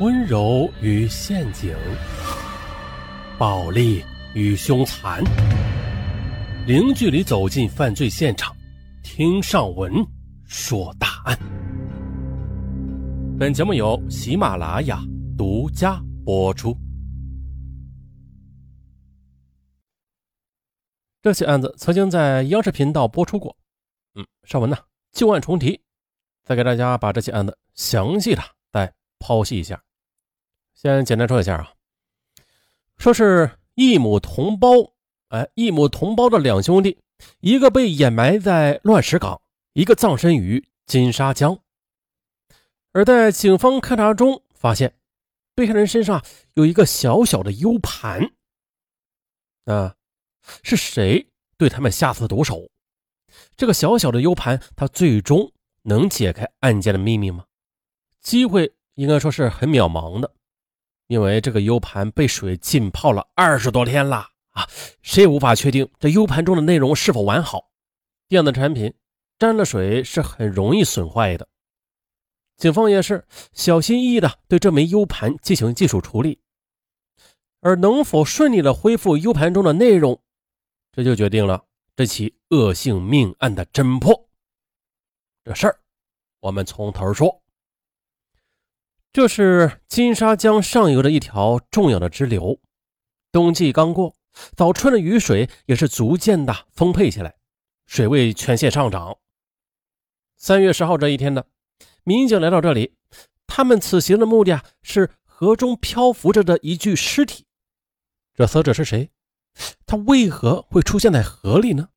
温柔与陷阱，暴力与凶残，零距离走进犯罪现场，听上文说大案。本节目由喜马拉雅独家播出。这起案子曾经在央视频道播出过。嗯，上文呢旧案重提，再给大家把这起案子详细的再剖析一下。先简单说一下啊，说是异母同胞，哎，异母同胞的两兄弟，一个被掩埋在乱石岗，一个葬身于金沙江。而在警方勘查中发现，被害人身上有一个小小的 U 盘。啊，是谁对他们下此毒手？这个小小的 U 盘，它最终能解开案件的秘密吗？机会应该说是很渺茫的。因为这个 U 盘被水浸泡了二十多天了啊，谁也无法确定这 U 盘中的内容是否完好。电子产品沾了水是很容易损坏的。警方也是小心翼翼的对这枚 U 盘进行技术处理，而能否顺利的恢复 U 盘中的内容，这就决定了这起恶性命案的侦破。这事儿我们从头说。这是金沙江上游的一条重要的支流，冬季刚过，早春的雨水也是逐渐的丰沛起来，水位全线上涨。三月十号这一天呢，民警来到这里，他们此行的目的啊是河中漂浮着的一具尸体。这死者是谁？他为何会出现在河里呢？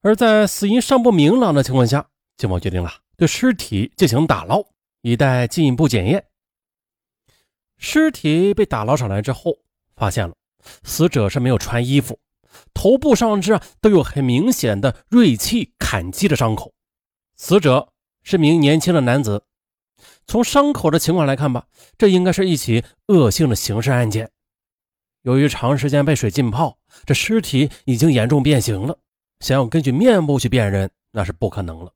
而在死因尚不明朗的情况下，警方决定了对尸体进行打捞。以待进一步检验。尸体被打捞上来之后，发现了死者是没有穿衣服，头部上肢啊都有很明显的锐器砍击的伤口。死者是名年轻的男子。从伤口的情况来看吧，这应该是一起恶性的刑事案件。由于长时间被水浸泡，这尸体已经严重变形了，想要根据面部去辨认，那是不可能了。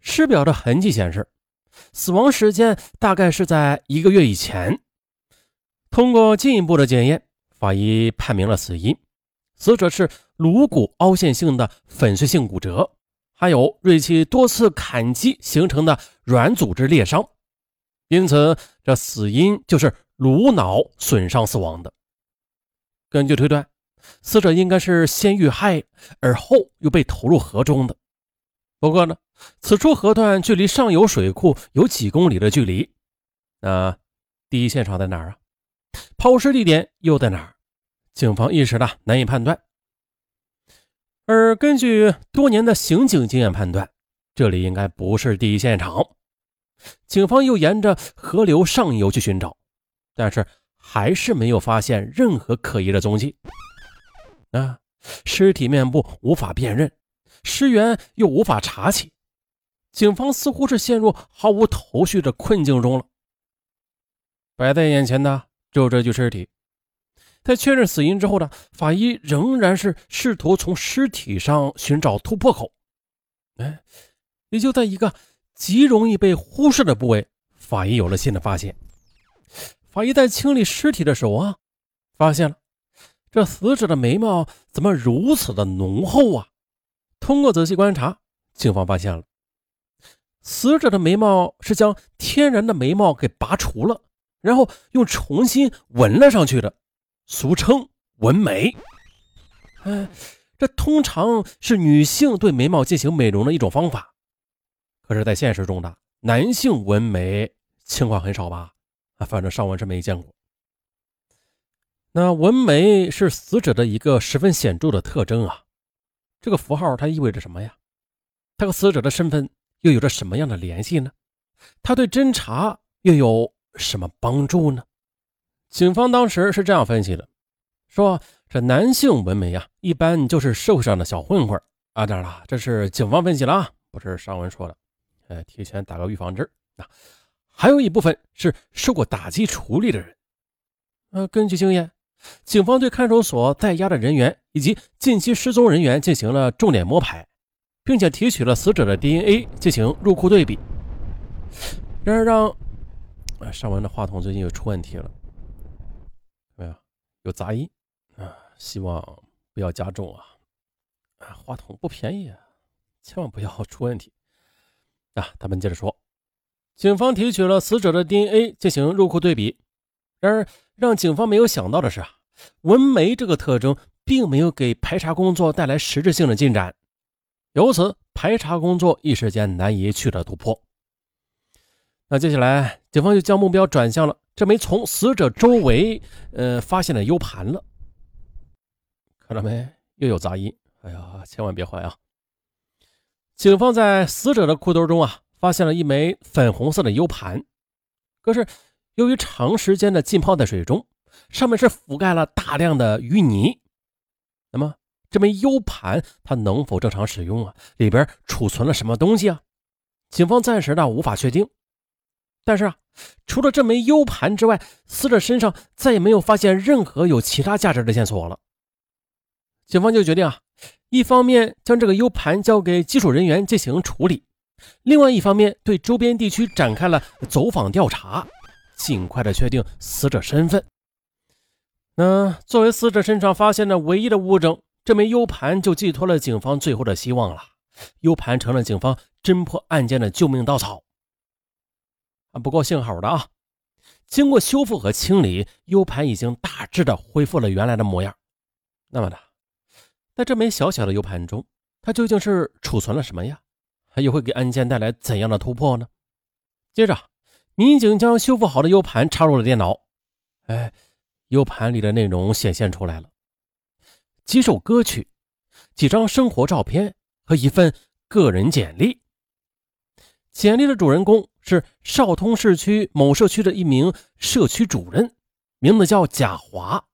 尸表的痕迹显示。死亡时间大概是在一个月以前。通过进一步的检验，法医判明了死因：死者是颅骨凹陷性的粉碎性骨折，还有锐器多次砍击形成的软组织裂伤，因此这死因就是颅脑损伤死亡的。根据推断，死者应该是先遇害，而后又被投入河中的。不过呢？此处河段距离上游水库有几公里的距离，那第一现场在哪儿啊？抛尸地点又在哪儿？警方一时的难以判断。而根据多年的刑警经验判断，这里应该不是第一现场。警方又沿着河流上游去寻找，但是还是没有发现任何可疑的踪迹。啊，尸体面部无法辨认，尸源又无法查起。警方似乎是陷入毫无头绪的困境中了。摆在眼前的只有这具尸体。在确认死因之后呢，法医仍然是试图从尸体上寻找突破口。哎，也就在一个极容易被忽视的部位，法医有了新的发现。法医在清理尸体的时候啊，发现了这死者的眉毛怎么如此的浓厚啊？通过仔细观察，警方发现了。死者的眉毛是将天然的眉毛给拔除了，然后又重新纹了上去的，俗称纹眉。哎，这通常是女性对眉毛进行美容的一种方法，可是，在现实中的男性纹眉情况很少吧？啊，反正上文是没见过。那纹眉是死者的一个十分显著的特征啊，这个符号它意味着什么呀？它和死者的身份。又有着什么样的联系呢？他对侦查又有什么帮助呢？警方当时是这样分析的：说这男性纹眉啊，一般就是社会上的小混混啊。当然了，这是警方分析了啊，不是上文说的。呃，提前打个预防针啊。还有一部分是受过打击处理的人。呃，根据经验，警方对看守所在押的人员以及近期失踪人员进行了重点摸排。并且提取了死者的 DNA 进行入库对比，然而让尚文的话筒最近又出问题了，没有有杂音啊，希望不要加重啊。啊，话筒不便宜啊，千万不要出问题。啊。咱们接着说，警方提取了死者的 DNA 进行入库对比，然而让警方没有想到的是啊，纹眉这个特征并没有给排查工作带来实质性的进展，由此排查工作一时间难以取得突破。那接下来，警方就将目标转向了这枚从死者周围呃发现的 U 盘了。看到没？又有杂音。哎呀，千万别坏啊！警方在死者的裤兜中啊，发现了一枚粉红色的 U 盘。可是，由于长时间的浸泡在水中，上面是覆盖了大量的淤泥。那么，这枚 U 盘它能否正常使用啊？里边储存了什么东西啊？警方暂时呢无法确定。但是啊，除了这枚 U 盘之外，死者身上再也没有发现任何有其他价值的线索了。警方就决定啊。一方面将这个 U 盘交给技术人员进行处理，另外一方面对周边地区展开了走访调查，尽快的确定死者身份。那作为死者身上发现的唯一的物证，这枚 U 盘就寄托了警方最后的希望了。U 盘成了警方侦破案件的救命稻草。啊，不过幸好的啊，经过修复和清理，U 盘已经大致的恢复了原来的模样。那么呢？在这枚小小的 U 盘中，它究竟是储存了什么呀？又会给案件带来怎样的突破呢？接着，民警将修复好的 U 盘插入了电脑。哎，U 盘里的内容显现出来了：几首歌曲、几张生活照片和一份个人简历。简历的主人公是邵通市区某社区的一名社区主任，名字叫贾华。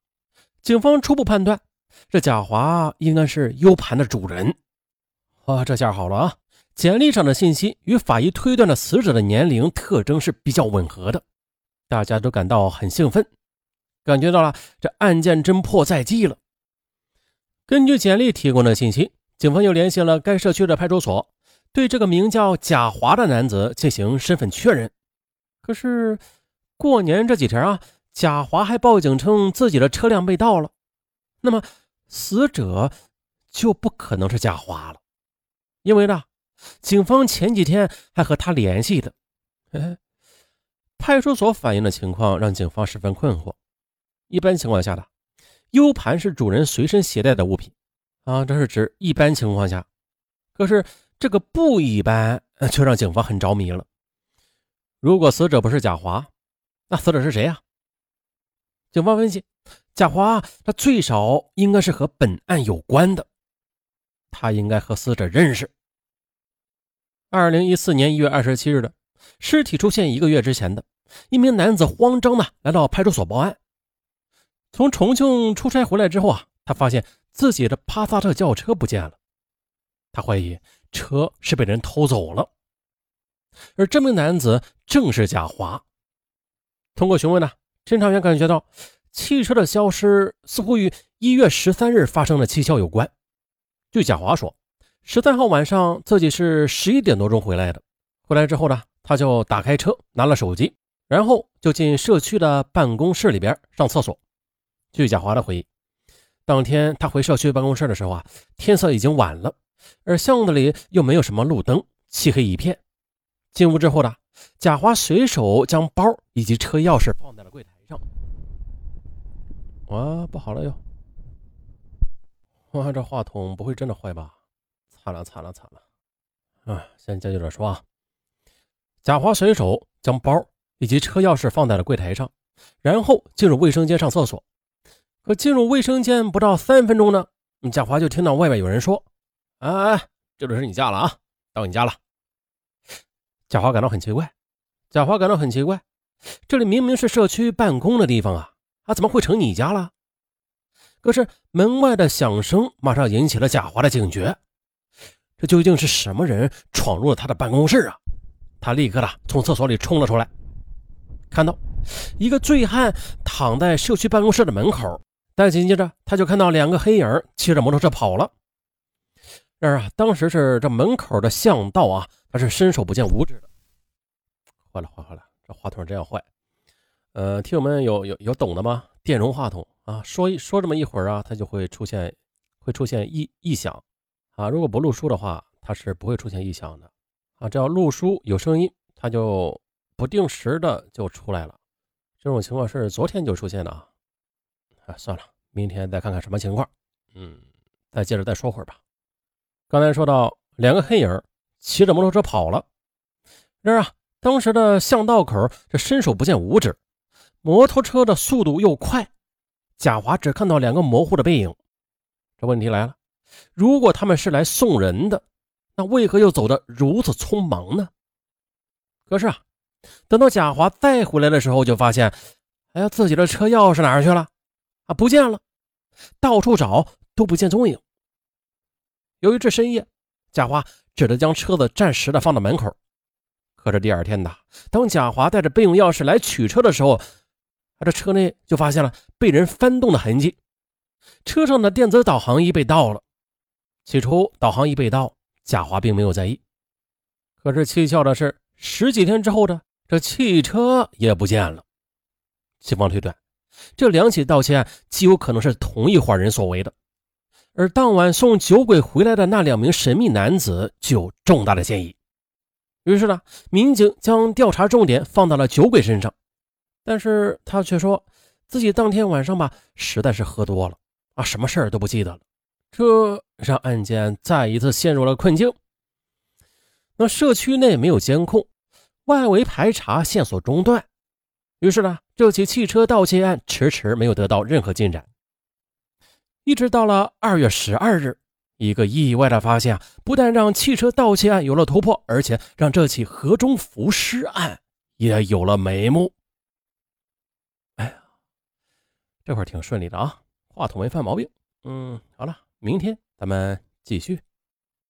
警方初步判断。这贾华应该是 U 盘的主人，啊，这下好了啊！简历上的信息与法医推断的死者的年龄特征是比较吻合的，大家都感到很兴奋，感觉到了这案件侦破在即了。根据简历提供的信息，警方又联系了该社区的派出所，对这个名叫贾华的男子进行身份确认。可是过年这几天啊，贾华还报警称自己的车辆被盗了，那么。死者就不可能是贾华了，因为呢，警方前几天还和他联系的。哎，派出所反映的情况让警方十分困惑。一般情况下呢 U 盘是主人随身携带的物品啊，这是指一般情况下。可是这个不一般，却让警方很着迷了。如果死者不是贾华，那死者是谁呀？警方分析。贾华，他最少应该是和本案有关的，他应该和死者认识。二零一四年一月二十七日的尸体出现一个月之前的一名男子慌张的来到派出所报案。从重庆出差回来之后啊，他发现自己的帕萨特轿车不见了，他怀疑车是被人偷走了，而这名男子正是贾华。通过询问呢，侦查员感觉到。汽车的消失似乎与一月十三日发生的蹊跷有关。据贾华说，十三号晚上自己是十一点多钟回来的。回来之后呢，他就打开车，拿了手机，然后就进社区的办公室里边上厕所。据贾华的回忆，当天他回社区办公室的时候啊，天色已经晚了，而巷子里又没有什么路灯，漆黑一片。进屋之后呢，贾华随手将包以及车钥匙放在了柜台上。啊，不好了哟！哇，这话筒不会真的坏吧？惨了惨了惨了！啊，先接着说啊。贾华随手将包以及车钥匙放在了柜台上，然后进入卫生间上厕所。可进入卫生间不到三分钟呢，贾华就听到外面有人说：“哎哎，这里是你家了啊，到你家了。”贾华感到很奇怪，贾华感到很奇怪，这里明明是社区办公的地方啊。啊，怎么会成你家了？可是门外的响声马上引起了贾华的警觉，这究竟是什么人闯入了他的办公室啊？他立刻的从厕所里冲了出来，看到一个醉汉躺在社区办公室的门口，但紧接着他就看到两个黑影骑着摩托车跑了。然而啊，当时是这门口的巷道啊，他是伸手不见五指的。坏了坏了坏了，这话筒真要坏！呃，听友们有有有懂的吗？电容话筒啊，说一说这么一会儿啊，它就会出现会出现异异响啊。如果不录书的话，它是不会出现异响的啊。只要录书有声音，它就不定时的就出来了。这种情况是昨天就出现的啊。啊，算了，明天再看看什么情况。嗯，再接着再说会儿吧。刚才说到两个黑影骑着摩托车跑了，然而啊，当时的巷道口这伸手不见五指。摩托车的速度又快，贾华只看到两个模糊的背影。这问题来了：如果他们是来送人的，那为何又走得如此匆忙呢？可是啊，等到贾华再回来的时候，就发现，哎呀，自己的车钥匙哪儿去了？啊，不见了，到处找都不见踪影。由于这深夜，贾华只得将车子暂时的放到门口。可是第二天呐，当贾华带着备用钥匙来取车的时候，啊，这车内就发现了被人翻动的痕迹，车上的电子导航仪被盗了。起初，导航仪被盗，贾华并没有在意。可是蹊跷的是，十几天之后的这汽车也不见了。警方推断，这两起盗窃案极有可能是同一伙人所为的。而当晚送酒鬼回来的那两名神秘男子就有重大的嫌疑。于是呢，民警将调查重点放到了酒鬼身上。但是他却说自己当天晚上吧，实在是喝多了啊，什么事儿都不记得了，这让案件再一次陷入了困境。那社区内没有监控，外围排查线索中断，于是呢，这起汽车盗窃案迟迟没有得到任何进展。一直到了二月十二日，一个意外的发现啊不但让汽车盗窃案有了突破，而且让这起河中浮尸案也有了眉目。哎呀这会儿挺顺利的啊，话筒没犯毛病。嗯，好了，明天咱们继续。